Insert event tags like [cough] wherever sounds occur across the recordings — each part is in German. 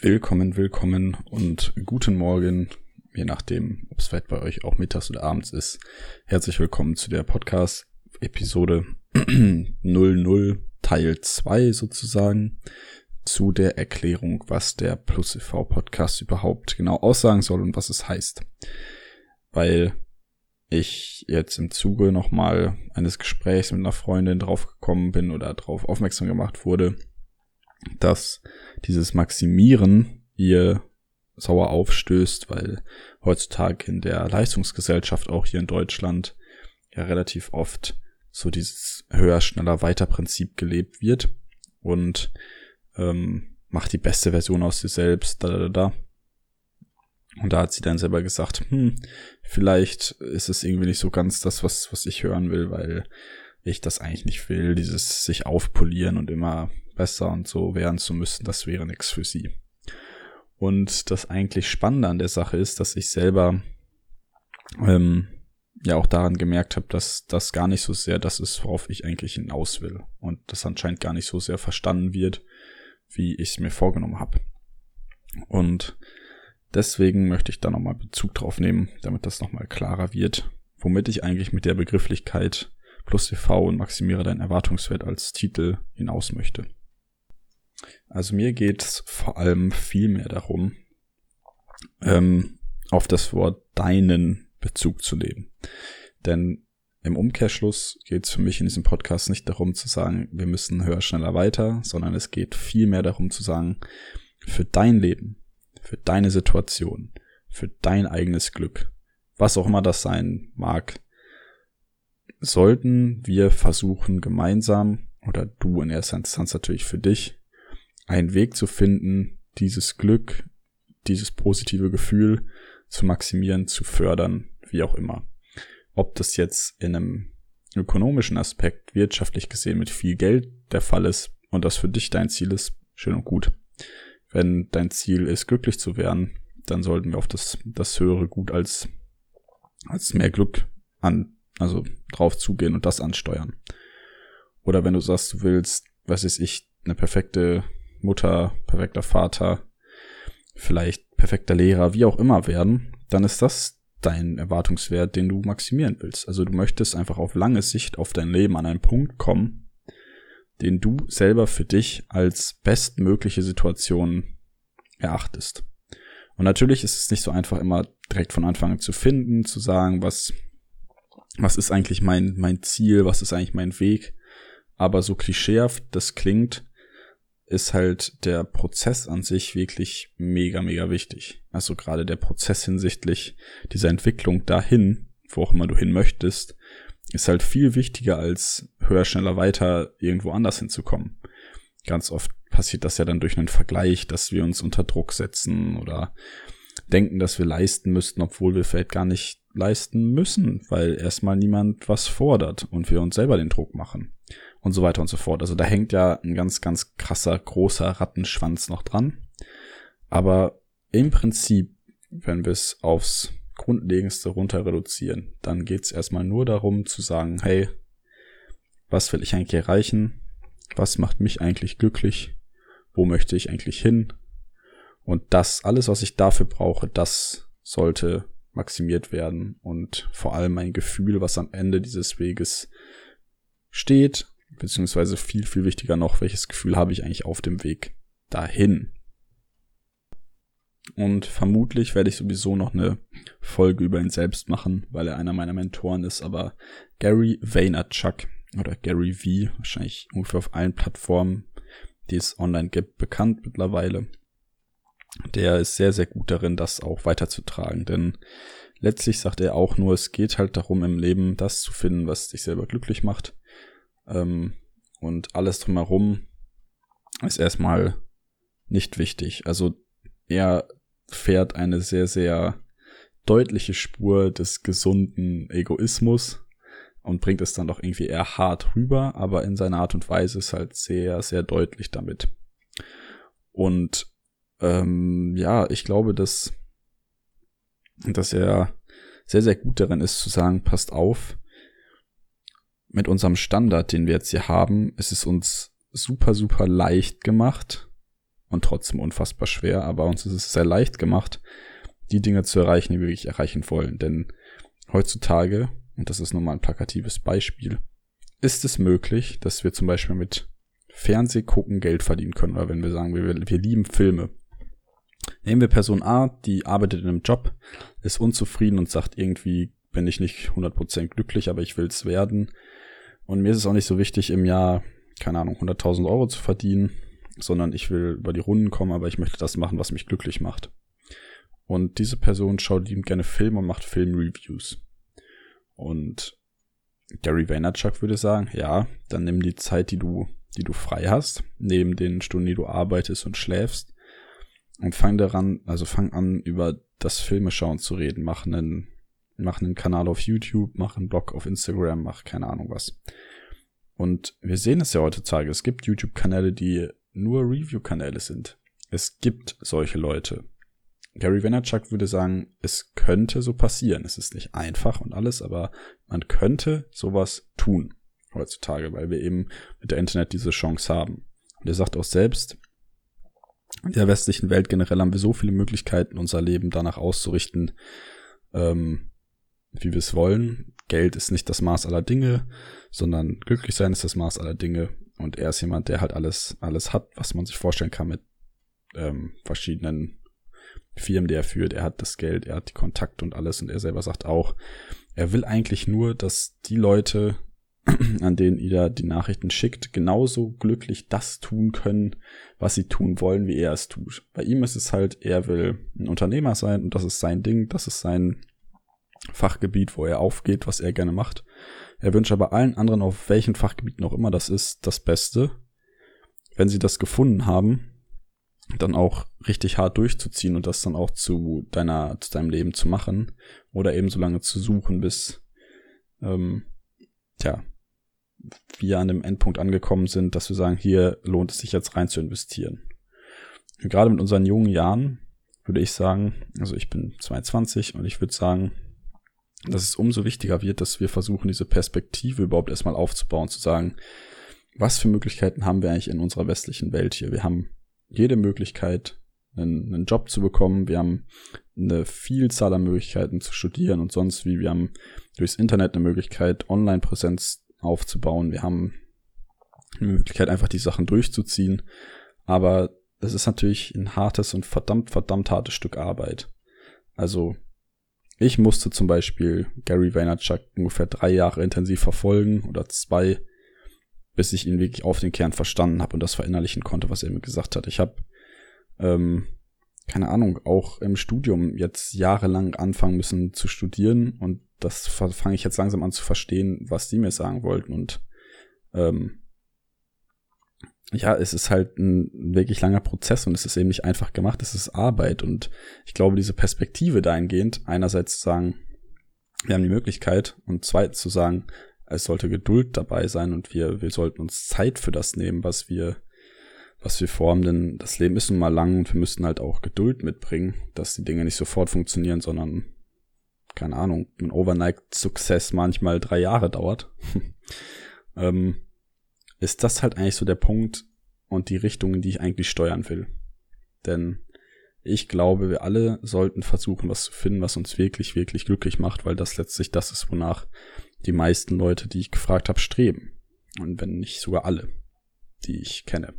Willkommen, willkommen und guten Morgen, je nachdem, ob es weit bei euch auch mittags oder abends ist. Herzlich willkommen zu der Podcast-Episode [clears throat] 00 Teil 2 sozusagen zu der Erklärung, was der Plus e.V. Podcast überhaupt genau aussagen soll und was es heißt. Weil ich jetzt im Zuge nochmal eines Gesprächs mit einer Freundin draufgekommen bin oder darauf aufmerksam gemacht wurde, dass dieses Maximieren ihr sauer aufstößt, weil heutzutage in der Leistungsgesellschaft auch hier in Deutschland ja relativ oft so dieses höher, schneller, weiter Prinzip gelebt wird und ähm, mach die beste Version aus dir selbst, da, da, da. Und da hat sie dann selber gesagt, hm, vielleicht ist es irgendwie nicht so ganz das, was, was ich hören will, weil ich das eigentlich nicht will, dieses sich aufpolieren und immer besser und so werden zu müssen, das wäre nichts für sie. Und das eigentlich Spannende an der Sache ist, dass ich selber ähm, ja auch daran gemerkt habe, dass das gar nicht so sehr das ist, worauf ich eigentlich hinaus will. Und das anscheinend gar nicht so sehr verstanden wird, wie ich es mir vorgenommen habe. Und deswegen möchte ich da nochmal Bezug drauf nehmen, damit das nochmal klarer wird, womit ich eigentlich mit der Begrifflichkeit plus TV und maximiere deinen Erwartungswert als Titel hinaus möchte. Also mir geht's vor allem viel mehr darum, ähm, auf das Wort deinen Bezug zu nehmen. Denn im Umkehrschluss geht's für mich in diesem Podcast nicht darum zu sagen, wir müssen höher, schneller weiter, sondern es geht viel mehr darum zu sagen, für dein Leben, für deine Situation, für dein eigenes Glück, was auch immer das sein mag, sollten wir versuchen, gemeinsam, oder du in erster Instanz natürlich für dich, einen Weg zu finden, dieses Glück, dieses positive Gefühl zu maximieren, zu fördern, wie auch immer. Ob das jetzt in einem ökonomischen Aspekt, wirtschaftlich gesehen mit viel Geld der Fall ist und das für dich dein Ziel ist, schön und gut. Wenn dein Ziel ist, glücklich zu werden, dann sollten wir auf das, das höhere Gut als, als mehr Glück an, also drauf zugehen und das ansteuern. Oder wenn du sagst, du willst, was ist ich, eine perfekte Mutter, perfekter Vater, vielleicht perfekter Lehrer, wie auch immer werden, dann ist das dein Erwartungswert, den du maximieren willst. Also du möchtest einfach auf lange Sicht auf dein Leben an einen Punkt kommen, den du selber für dich als bestmögliche Situation erachtest. Und natürlich ist es nicht so einfach immer direkt von Anfang an zu finden, zu sagen, was, was ist eigentlich mein, mein Ziel, was ist eigentlich mein Weg. Aber so klischeehaft das klingt, ist halt der Prozess an sich wirklich mega, mega wichtig. Also gerade der Prozess hinsichtlich dieser Entwicklung dahin, wo auch immer du hin möchtest, ist halt viel wichtiger als höher, schneller, weiter irgendwo anders hinzukommen. Ganz oft passiert das ja dann durch einen Vergleich, dass wir uns unter Druck setzen oder denken, dass wir leisten müssten, obwohl wir vielleicht gar nicht leisten müssen, weil erstmal niemand was fordert und wir uns selber den Druck machen und so weiter und so fort. Also da hängt ja ein ganz, ganz krasser, großer Rattenschwanz noch dran. Aber im Prinzip, wenn wir es aufs Grundlegendste runter reduzieren, dann geht es erstmal nur darum zu sagen, hey, was will ich eigentlich erreichen? Was macht mich eigentlich glücklich? Wo möchte ich eigentlich hin? Und das, alles, was ich dafür brauche, das sollte maximiert werden und vor allem mein Gefühl, was am Ende dieses Weges steht, beziehungsweise viel, viel wichtiger noch, welches Gefühl habe ich eigentlich auf dem Weg dahin. Und vermutlich werde ich sowieso noch eine Folge über ihn selbst machen, weil er einer meiner Mentoren ist, aber Gary Vaynerchuk oder Gary V, wahrscheinlich ungefähr auf allen Plattformen, die es online gibt, bekannt mittlerweile. Der ist sehr, sehr gut darin, das auch weiterzutragen, denn letztlich sagt er auch nur, es geht halt darum, im Leben das zu finden, was dich selber glücklich macht ähm, und alles drumherum ist erstmal nicht wichtig. Also er fährt eine sehr, sehr deutliche Spur des gesunden Egoismus und bringt es dann doch irgendwie eher hart rüber, aber in seiner Art und Weise ist halt sehr, sehr deutlich damit. Und ähm, ja, ich glaube, dass, dass er sehr, sehr gut darin ist zu sagen, passt auf, mit unserem Standard, den wir jetzt hier haben, ist es uns super, super leicht gemacht, und trotzdem unfassbar schwer, aber uns ist es sehr leicht gemacht, die Dinge zu erreichen, die wir wirklich erreichen wollen. Denn heutzutage, und das ist nun mal ein plakatives Beispiel, ist es möglich, dass wir zum Beispiel mit Fernseh gucken Geld verdienen können. Oder wenn wir sagen, wir, wir lieben Filme. Nehmen wir Person A, die arbeitet in einem Job, ist unzufrieden und sagt irgendwie, bin ich nicht 100% glücklich, aber ich will es werden. Und mir ist es auch nicht so wichtig, im Jahr, keine Ahnung, 100.000 Euro zu verdienen, sondern ich will über die Runden kommen, aber ich möchte das machen, was mich glücklich macht. Und diese Person schaut liebend gerne Filme und macht Filmreviews. Und Gary Vaynerchuk würde sagen, ja, dann nimm die Zeit, die du, die du frei hast, neben den Stunden, die du arbeitest und schläfst, und fang daran, also fang an, über das Filmeschauen zu reden. Mach einen, mach einen Kanal auf YouTube, mach einen Blog auf Instagram, mach keine Ahnung was. Und wir sehen es ja heutzutage. Es gibt YouTube-Kanäle, die nur Review-Kanäle sind. Es gibt solche Leute. Gary Vaynerchuk würde sagen, es könnte so passieren. Es ist nicht einfach und alles, aber man könnte sowas tun heutzutage, weil wir eben mit der Internet diese Chance haben. Und er sagt auch selbst, in der westlichen Welt generell haben wir so viele Möglichkeiten, unser Leben danach auszurichten, ähm, wie wir es wollen. Geld ist nicht das Maß aller Dinge, sondern glücklich sein ist das Maß aller Dinge. Und er ist jemand, der halt alles, alles hat, was man sich vorstellen kann mit ähm, verschiedenen Firmen, die er führt. Er hat das Geld, er hat die Kontakte und alles. Und er selber sagt auch, er will eigentlich nur, dass die Leute, [clears throat] an denen ihr die Nachrichten schickt, genauso glücklich das tun können, was sie tun wollen, wie er es tut. Bei ihm ist es halt, er will ein Unternehmer sein und das ist sein Ding, das ist sein Fachgebiet, wo er aufgeht, was er gerne macht. Er wünscht aber allen anderen, auf welchen Fachgebieten auch immer das ist, das Beste. Wenn sie das gefunden haben, dann auch richtig hart durchzuziehen und das dann auch zu deiner, zu deinem Leben zu machen oder eben so lange zu suchen, bis, ähm, tja, wir an dem Endpunkt angekommen sind, dass wir sagen, hier lohnt es sich jetzt rein zu investieren. Und gerade mit unseren jungen Jahren würde ich sagen, also ich bin 22 und ich würde sagen, dass es umso wichtiger wird, dass wir versuchen, diese Perspektive überhaupt erstmal aufzubauen, zu sagen, was für Möglichkeiten haben wir eigentlich in unserer westlichen Welt hier? Wir haben jede Möglichkeit, einen, einen Job zu bekommen. Wir haben eine Vielzahl an Möglichkeiten zu studieren und sonst wie. Wir haben durchs Internet eine Möglichkeit, Online-Präsenz aufzubauen. Wir haben eine Möglichkeit, einfach die Sachen durchzuziehen. Aber das ist natürlich ein hartes und verdammt, verdammt hartes Stück Arbeit. Also, ich musste zum Beispiel Gary Vaynerchuk ungefähr drei Jahre intensiv verfolgen oder zwei, bis ich ihn wirklich auf den Kern verstanden habe und das verinnerlichen konnte, was er mir gesagt hat. Ich habe, ähm, keine Ahnung, auch im Studium jetzt jahrelang anfangen müssen zu studieren und das fange ich jetzt langsam an zu verstehen, was die mir sagen wollten. Und ähm, ja, es ist halt ein wirklich langer Prozess und es ist eben nicht einfach gemacht, es ist Arbeit. Und ich glaube, diese Perspektive dahingehend, einerseits zu sagen, wir haben die Möglichkeit und zweitens zu sagen, es sollte Geduld dabei sein und wir, wir sollten uns Zeit für das nehmen, was wir, was wir vorhaben, denn das Leben ist nun mal lang und wir müssen halt auch Geduld mitbringen, dass die Dinge nicht sofort funktionieren, sondern keine Ahnung, ein Overnight-Success manchmal drei Jahre dauert, [laughs] ähm, ist das halt eigentlich so der Punkt und die Richtung, in die ich eigentlich steuern will. Denn ich glaube, wir alle sollten versuchen, was zu finden, was uns wirklich, wirklich glücklich macht, weil das letztlich das ist, wonach die meisten Leute, die ich gefragt habe, streben. Und wenn nicht sogar alle, die ich kenne.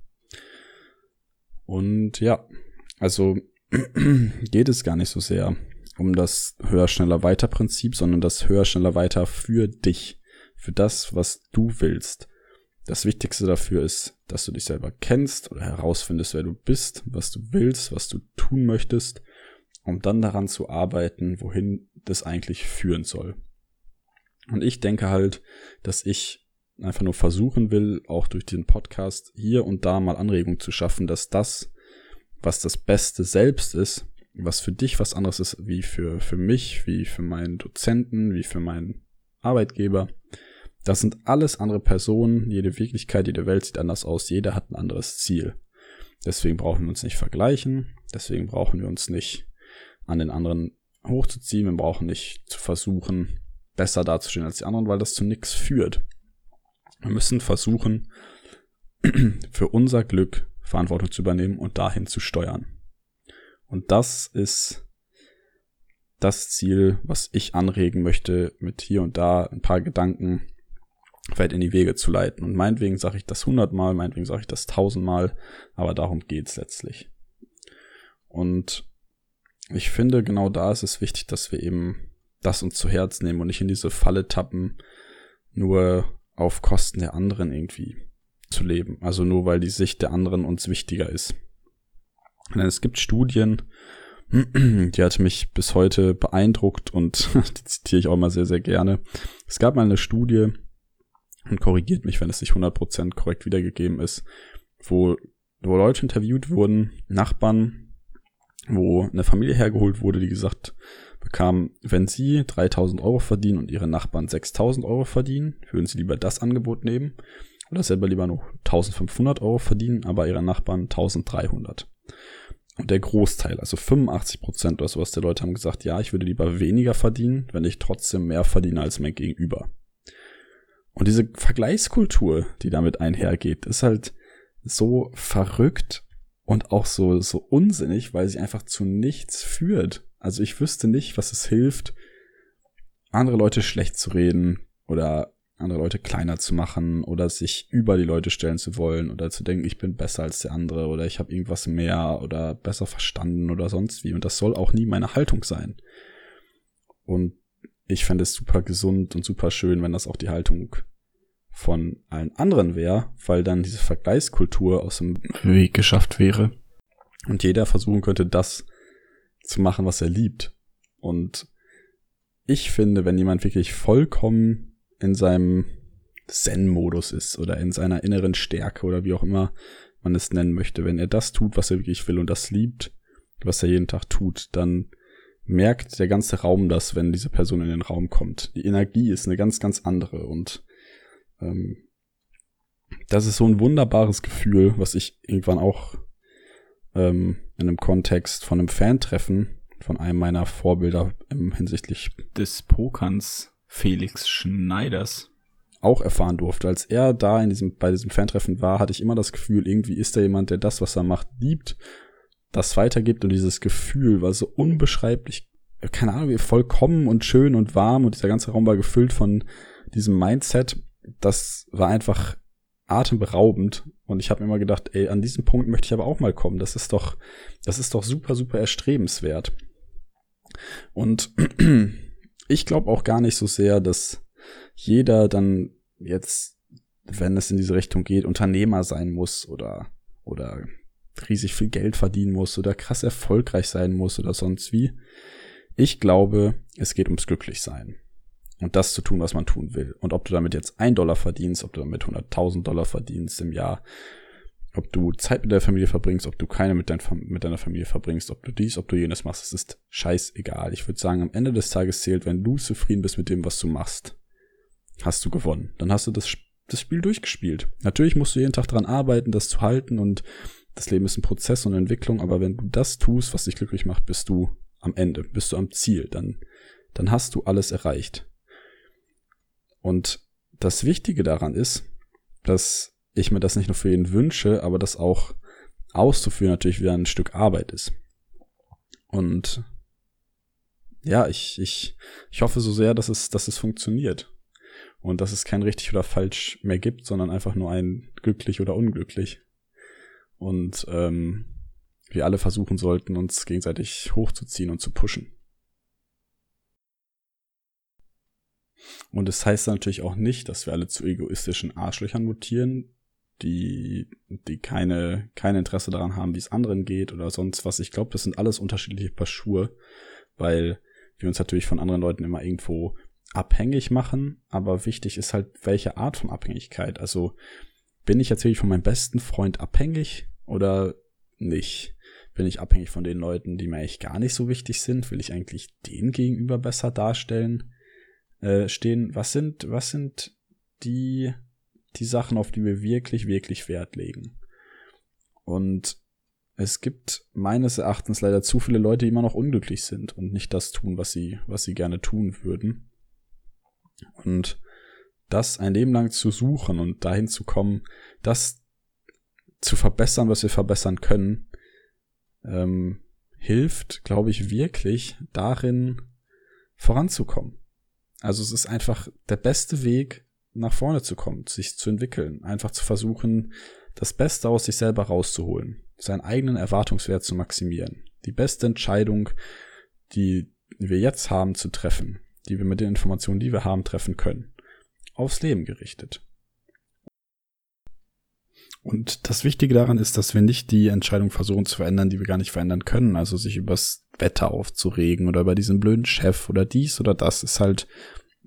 Und ja, also [clears throat] geht es gar nicht so sehr um das höher, schneller, weiter Prinzip, sondern das höher, schneller, weiter für dich, für das, was du willst. Das Wichtigste dafür ist, dass du dich selber kennst oder herausfindest, wer du bist, was du willst, was du tun möchtest, um dann daran zu arbeiten, wohin das eigentlich führen soll. Und ich denke halt, dass ich einfach nur versuchen will, auch durch den Podcast hier und da mal Anregungen zu schaffen, dass das, was das Beste selbst ist, was für dich was anderes ist wie für, für mich, wie für meinen Dozenten, wie für meinen Arbeitgeber. Das sind alles andere Personen, jede Wirklichkeit, jede Welt sieht anders aus, jeder hat ein anderes Ziel. Deswegen brauchen wir uns nicht vergleichen, deswegen brauchen wir uns nicht an den anderen hochzuziehen, wir brauchen nicht zu versuchen, besser dazustehen als die anderen, weil das zu nichts führt. Wir müssen versuchen, [clears throat] für unser Glück Verantwortung zu übernehmen und dahin zu steuern. Und das ist das Ziel, was ich anregen möchte, mit hier und da ein paar Gedanken weit in die Wege zu leiten. Und meinetwegen sage ich das hundertmal, meinetwegen sage ich das tausendmal, aber darum geht's letztlich. Und ich finde, genau da ist es wichtig, dass wir eben das uns zu Herz nehmen und nicht in diese Falle tappen, nur auf Kosten der anderen irgendwie zu leben. Also nur weil die Sicht der anderen uns wichtiger ist. Denn es gibt Studien, [clears throat] die hat mich bis heute beeindruckt und [laughs] die zitiere ich auch mal sehr, sehr gerne. Es gab mal eine Studie, und korrigiert mich, wenn es nicht 100% korrekt wiedergegeben ist, wo, wo Leute interviewt wurden, Nachbarn, wo eine Familie hergeholt wurde, die gesagt bekam, wenn sie 3000 Euro verdienen und ihre Nachbarn 6000 Euro verdienen, würden sie lieber das Angebot nehmen oder selber lieber noch 1500 Euro verdienen, aber ihre Nachbarn 1300. Und der Großteil, also 85 Prozent oder sowas der Leute haben gesagt, ja, ich würde lieber weniger verdienen, wenn ich trotzdem mehr verdiene als mein Gegenüber. Und diese Vergleichskultur, die damit einhergeht, ist halt so verrückt und auch so, so unsinnig, weil sie einfach zu nichts führt. Also ich wüsste nicht, was es hilft, andere Leute schlecht zu reden oder andere Leute kleiner zu machen oder sich über die Leute stellen zu wollen oder zu denken, ich bin besser als der andere oder ich habe irgendwas mehr oder besser verstanden oder sonst wie. Und das soll auch nie meine Haltung sein. Und ich fände es super gesund und super schön, wenn das auch die Haltung von allen anderen wäre, weil dann diese Vergleichskultur aus dem Weg geschafft wäre und jeder versuchen könnte, das zu machen, was er liebt. Und ich finde, wenn jemand wirklich vollkommen in seinem Zen-Modus ist oder in seiner inneren Stärke oder wie auch immer man es nennen möchte, wenn er das tut, was er wirklich will und das liebt, was er jeden Tag tut, dann merkt der ganze Raum das, wenn diese Person in den Raum kommt. Die Energie ist eine ganz, ganz andere und ähm, das ist so ein wunderbares Gefühl, was ich irgendwann auch ähm, in einem Kontext von einem Fan-Treffen von einem meiner Vorbilder im hinsichtlich des Pokerns, Felix Schneiders, auch erfahren durfte. Als er da in diesem, bei diesem Fan-Treffen war, hatte ich immer das Gefühl, irgendwie ist er jemand, der das, was er macht, liebt das weitergibt und dieses Gefühl war so unbeschreiblich, keine Ahnung, wie vollkommen und schön und warm und dieser ganze Raum war gefüllt von diesem Mindset. Das war einfach atemberaubend und ich habe mir immer gedacht, ey, an diesem Punkt möchte ich aber auch mal kommen. Das ist doch, das ist doch super, super erstrebenswert. Und [clears throat] ich glaube auch gar nicht so sehr, dass jeder dann jetzt, wenn es in diese Richtung geht, Unternehmer sein muss oder oder riesig viel Geld verdienen muss oder krass erfolgreich sein muss oder sonst wie. Ich glaube, es geht ums Glücklichsein. Und das zu tun, was man tun will. Und ob du damit jetzt ein Dollar verdienst, ob du damit 100.000 Dollar verdienst im Jahr, ob du Zeit mit der Familie verbringst, ob du keine mit, dein, mit deiner Familie verbringst, ob du dies, ob du jenes machst, es ist scheißegal. Ich würde sagen, am Ende des Tages zählt, wenn du zufrieden bist mit dem, was du machst, hast du gewonnen. Dann hast du das, das Spiel durchgespielt. Natürlich musst du jeden Tag dran arbeiten, das zu halten und das Leben ist ein Prozess und Entwicklung, aber wenn du das tust, was dich glücklich macht, bist du am Ende, bist du am Ziel, dann, dann hast du alles erreicht. Und das Wichtige daran ist, dass ich mir das nicht nur für ihn wünsche, aber das auch auszuführen natürlich wieder ein Stück Arbeit ist. Und ja, ich, ich, ich hoffe so sehr, dass es, dass es funktioniert. Und dass es kein richtig oder falsch mehr gibt, sondern einfach nur ein glücklich oder unglücklich. Und ähm, wir alle versuchen sollten, uns gegenseitig hochzuziehen und zu pushen. Und es das heißt natürlich auch nicht, dass wir alle zu egoistischen Arschlöchern mutieren, die, die keine, kein Interesse daran haben, wie es anderen geht oder sonst was. Ich glaube, das sind alles unterschiedliche Paar Schuhe, weil wir uns natürlich von anderen Leuten immer irgendwo abhängig machen, aber wichtig ist halt, welche Art von Abhängigkeit. Also bin ich jetzt wirklich von meinem besten Freund abhängig oder nicht? Bin ich abhängig von den Leuten, die mir eigentlich gar nicht so wichtig sind? Will ich eigentlich denen gegenüber besser darstellen? Äh, stehen, was sind, was sind die, die Sachen, auf die wir wirklich, wirklich Wert legen? Und es gibt meines Erachtens leider zu viele Leute, die immer noch unglücklich sind und nicht das tun, was sie, was sie gerne tun würden. Und das ein Leben lang zu suchen und dahin zu kommen, das zu verbessern, was wir verbessern können, ähm, hilft, glaube ich, wirklich darin, voranzukommen. Also es ist einfach der beste Weg, nach vorne zu kommen, sich zu entwickeln, einfach zu versuchen, das Beste aus sich selber rauszuholen, seinen eigenen Erwartungswert zu maximieren, die beste Entscheidung, die wir jetzt haben, zu treffen, die wir mit den Informationen, die wir haben, treffen können, aufs Leben gerichtet. Und das Wichtige daran ist, dass wir nicht die Entscheidung versuchen zu verändern, die wir gar nicht verändern können. Also sich übers Wetter aufzuregen oder über diesen blöden Chef oder dies oder das ist halt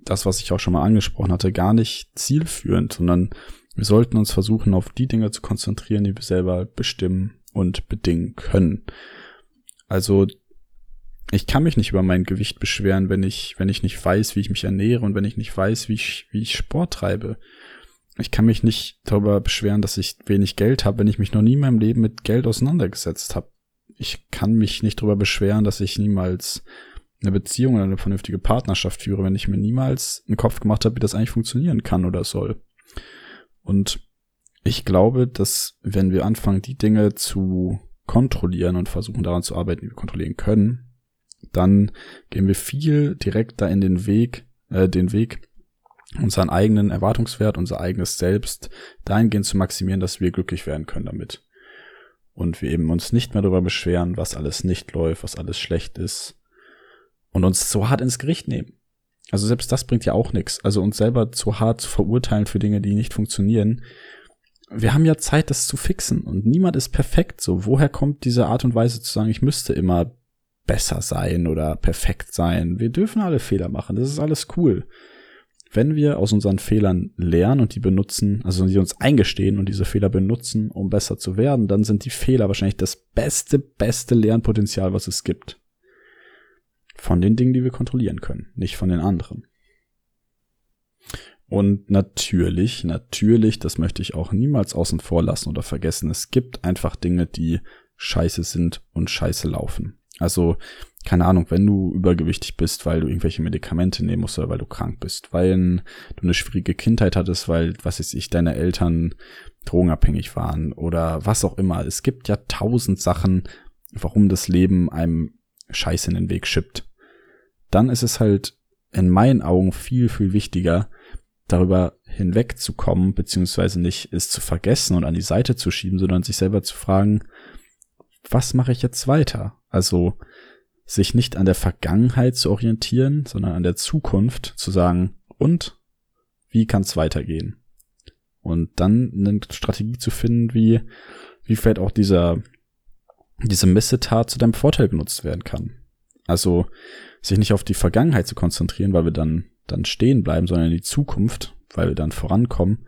das, was ich auch schon mal angesprochen hatte, gar nicht zielführend, sondern wir sollten uns versuchen, auf die Dinge zu konzentrieren, die wir selber bestimmen und bedingen können. Also ich kann mich nicht über mein Gewicht beschweren, wenn ich, wenn ich nicht weiß, wie ich mich ernähre und wenn ich nicht weiß, wie ich, wie ich Sport treibe ich kann mich nicht darüber beschweren, dass ich wenig Geld habe, wenn ich mich noch nie in meinem Leben mit Geld auseinandergesetzt habe. Ich kann mich nicht darüber beschweren, dass ich niemals eine Beziehung oder eine vernünftige Partnerschaft führe, wenn ich mir niemals einen Kopf gemacht habe, wie das eigentlich funktionieren kann oder soll. Und ich glaube, dass wenn wir anfangen, die Dinge zu kontrollieren und versuchen daran zu arbeiten, wie wir kontrollieren können, dann gehen wir viel direkter in den Weg, äh, den Weg, unseren eigenen Erwartungswert, unser eigenes Selbst dahingehend zu maximieren, dass wir glücklich werden können damit. Und wir eben uns nicht mehr darüber beschweren, was alles nicht läuft, was alles schlecht ist. Und uns so hart ins Gericht nehmen. Also selbst das bringt ja auch nichts. Also uns selber zu hart zu verurteilen für Dinge, die nicht funktionieren. Wir haben ja Zeit, das zu fixen. Und niemand ist perfekt. So, woher kommt diese Art und Weise zu sagen, ich müsste immer besser sein oder perfekt sein? Wir dürfen alle Fehler machen. Das ist alles cool wenn wir aus unseren Fehlern lernen und die benutzen, also die uns eingestehen und diese Fehler benutzen, um besser zu werden, dann sind die Fehler wahrscheinlich das beste, beste Lernpotenzial, was es gibt. Von den Dingen, die wir kontrollieren können, nicht von den anderen. Und natürlich, natürlich, das möchte ich auch niemals außen vor lassen oder vergessen, es gibt einfach Dinge, die scheiße sind und scheiße laufen. Also keine Ahnung, wenn du übergewichtig bist, weil du irgendwelche Medikamente nehmen musst oder weil du krank bist, weil du eine schwierige Kindheit hattest, weil, was weiß ich, deine Eltern drogenabhängig waren oder was auch immer. Es gibt ja tausend Sachen, warum das Leben einem Scheiß in den Weg schippt. Dann ist es halt in meinen Augen viel, viel wichtiger, darüber hinwegzukommen, beziehungsweise nicht es zu vergessen und an die Seite zu schieben, sondern sich selber zu fragen, was mache ich jetzt weiter? Also, sich nicht an der Vergangenheit zu orientieren, sondern an der Zukunft zu sagen, und wie kann es weitergehen? Und dann eine Strategie zu finden, wie, wie vielleicht auch dieser, diese Missetat zu deinem Vorteil genutzt werden kann. Also sich nicht auf die Vergangenheit zu konzentrieren, weil wir dann, dann stehen bleiben, sondern in die Zukunft, weil wir dann vorankommen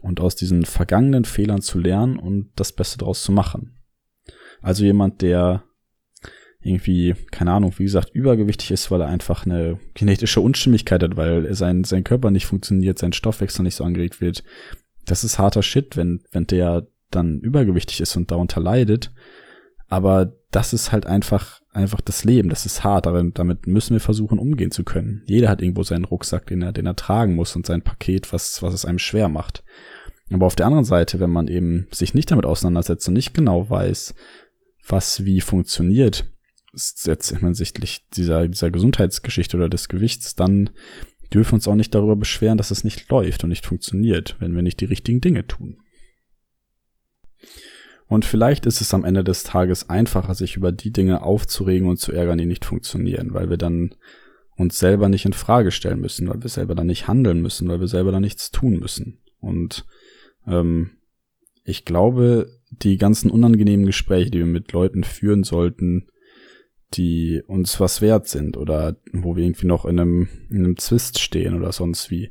und aus diesen vergangenen Fehlern zu lernen und das Beste daraus zu machen. Also jemand, der irgendwie, keine Ahnung, wie gesagt, übergewichtig ist, weil er einfach eine genetische Unstimmigkeit hat, weil sein, sein Körper nicht funktioniert, sein Stoffwechsel nicht so angeregt wird. Das ist harter Shit, wenn, wenn der dann übergewichtig ist und darunter leidet. Aber das ist halt einfach, einfach das Leben. Das ist hart, aber damit müssen wir versuchen, umgehen zu können. Jeder hat irgendwo seinen Rucksack, den er, den er tragen muss und sein Paket, was, was es einem schwer macht. Aber auf der anderen Seite, wenn man eben sich nicht damit auseinandersetzt und nicht genau weiß, was wie funktioniert, jetzt hinsichtlich dieser, dieser Gesundheitsgeschichte oder des Gewichts, dann dürfen wir uns auch nicht darüber beschweren, dass es nicht läuft und nicht funktioniert, wenn wir nicht die richtigen Dinge tun. Und vielleicht ist es am Ende des Tages einfacher, sich über die Dinge aufzuregen und zu ärgern, die nicht funktionieren, weil wir dann uns selber nicht in Frage stellen müssen, weil wir selber dann nicht handeln müssen, weil wir selber dann nichts tun müssen. Und ähm, ich glaube, die ganzen unangenehmen Gespräche, die wir mit Leuten führen sollten, die uns was wert sind oder wo wir irgendwie noch in einem, in einem Zwist stehen oder sonst wie.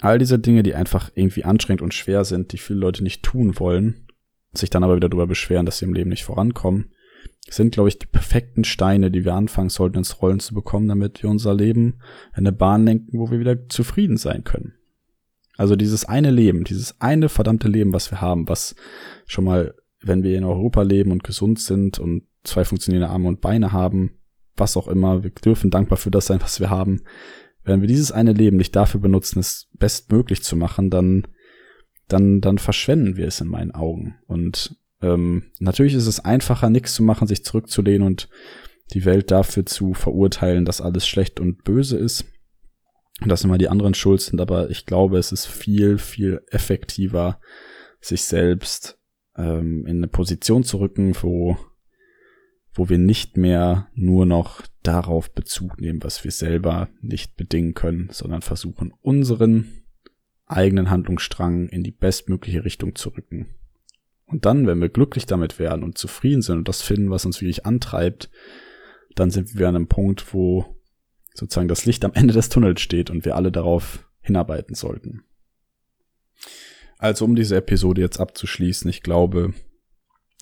All diese Dinge, die einfach irgendwie anstrengend und schwer sind, die viele Leute nicht tun wollen, sich dann aber wieder darüber beschweren, dass sie im Leben nicht vorankommen, sind, glaube ich, die perfekten Steine, die wir anfangen sollten, ins Rollen zu bekommen, damit wir unser Leben in eine Bahn lenken, wo wir wieder zufrieden sein können. Also dieses eine Leben, dieses eine verdammte Leben, was wir haben, was schon mal, wenn wir in Europa leben und gesund sind und zwei funktionierende Arme und Beine haben, was auch immer. Wir dürfen dankbar für das sein, was wir haben. Wenn wir dieses eine Leben nicht dafür benutzen, es bestmöglich zu machen, dann, dann, dann verschwenden wir es in meinen Augen. Und ähm, natürlich ist es einfacher, nichts zu machen, sich zurückzulehnen und die Welt dafür zu verurteilen, dass alles schlecht und böse ist. Und dass immer die anderen schuld sind, aber ich glaube, es ist viel, viel effektiver, sich selbst ähm, in eine Position zu rücken, wo, wo wir nicht mehr nur noch darauf Bezug nehmen, was wir selber nicht bedingen können, sondern versuchen, unseren eigenen Handlungsstrang in die bestmögliche Richtung zu rücken. Und dann, wenn wir glücklich damit werden und zufrieden sind und das finden, was uns wirklich antreibt, dann sind wir an einem Punkt, wo sozusagen das Licht am Ende des Tunnels steht und wir alle darauf hinarbeiten sollten. Also um diese Episode jetzt abzuschließen, ich glaube,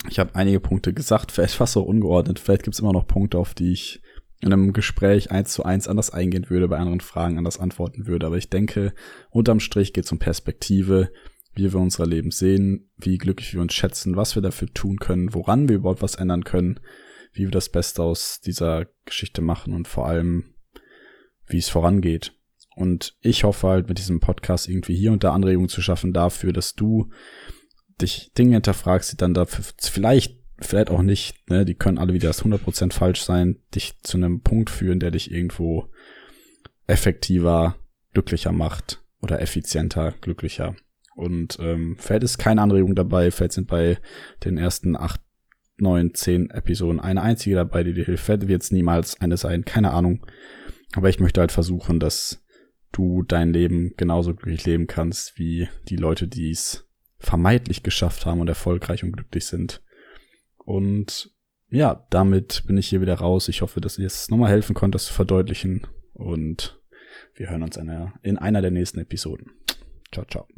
ich habe einige Punkte gesagt, [laughs] vielleicht fast so ungeordnet, vielleicht gibt es immer noch Punkte, auf die ich in einem Gespräch eins zu eins anders eingehen würde, bei anderen Fragen anders antworten würde. Aber ich denke, unterm Strich geht es um Perspektive, wie wir unser Leben sehen, wie glücklich wir uns schätzen, was wir dafür tun können, woran wir überhaupt was ändern können, wie wir das Beste aus dieser Geschichte machen und vor allem, wie es vorangeht. Und ich hoffe halt mit diesem Podcast irgendwie hier und da Anregungen zu schaffen dafür, dass du dich Dinge hinterfragst, die dann dafür vielleicht vielleicht auch nicht, ne, die können alle wieder das 100% falsch sein, dich zu einem Punkt führen, der dich irgendwo effektiver, glücklicher macht oder effizienter, glücklicher. Und ähm, vielleicht ist keine Anregung dabei, vielleicht sind bei den ersten acht, neun, zehn Episoden eine einzige dabei, die dir hilft. Vielleicht wird es niemals eine sein, keine Ahnung. Aber ich möchte halt versuchen, dass du dein Leben genauso glücklich leben kannst, wie die Leute, die es vermeintlich geschafft haben und erfolgreich und glücklich sind. Und ja, damit bin ich hier wieder raus. Ich hoffe, dass ihr es nochmal helfen konnte, das zu verdeutlichen. Und wir hören uns in einer der nächsten Episoden. Ciao, ciao.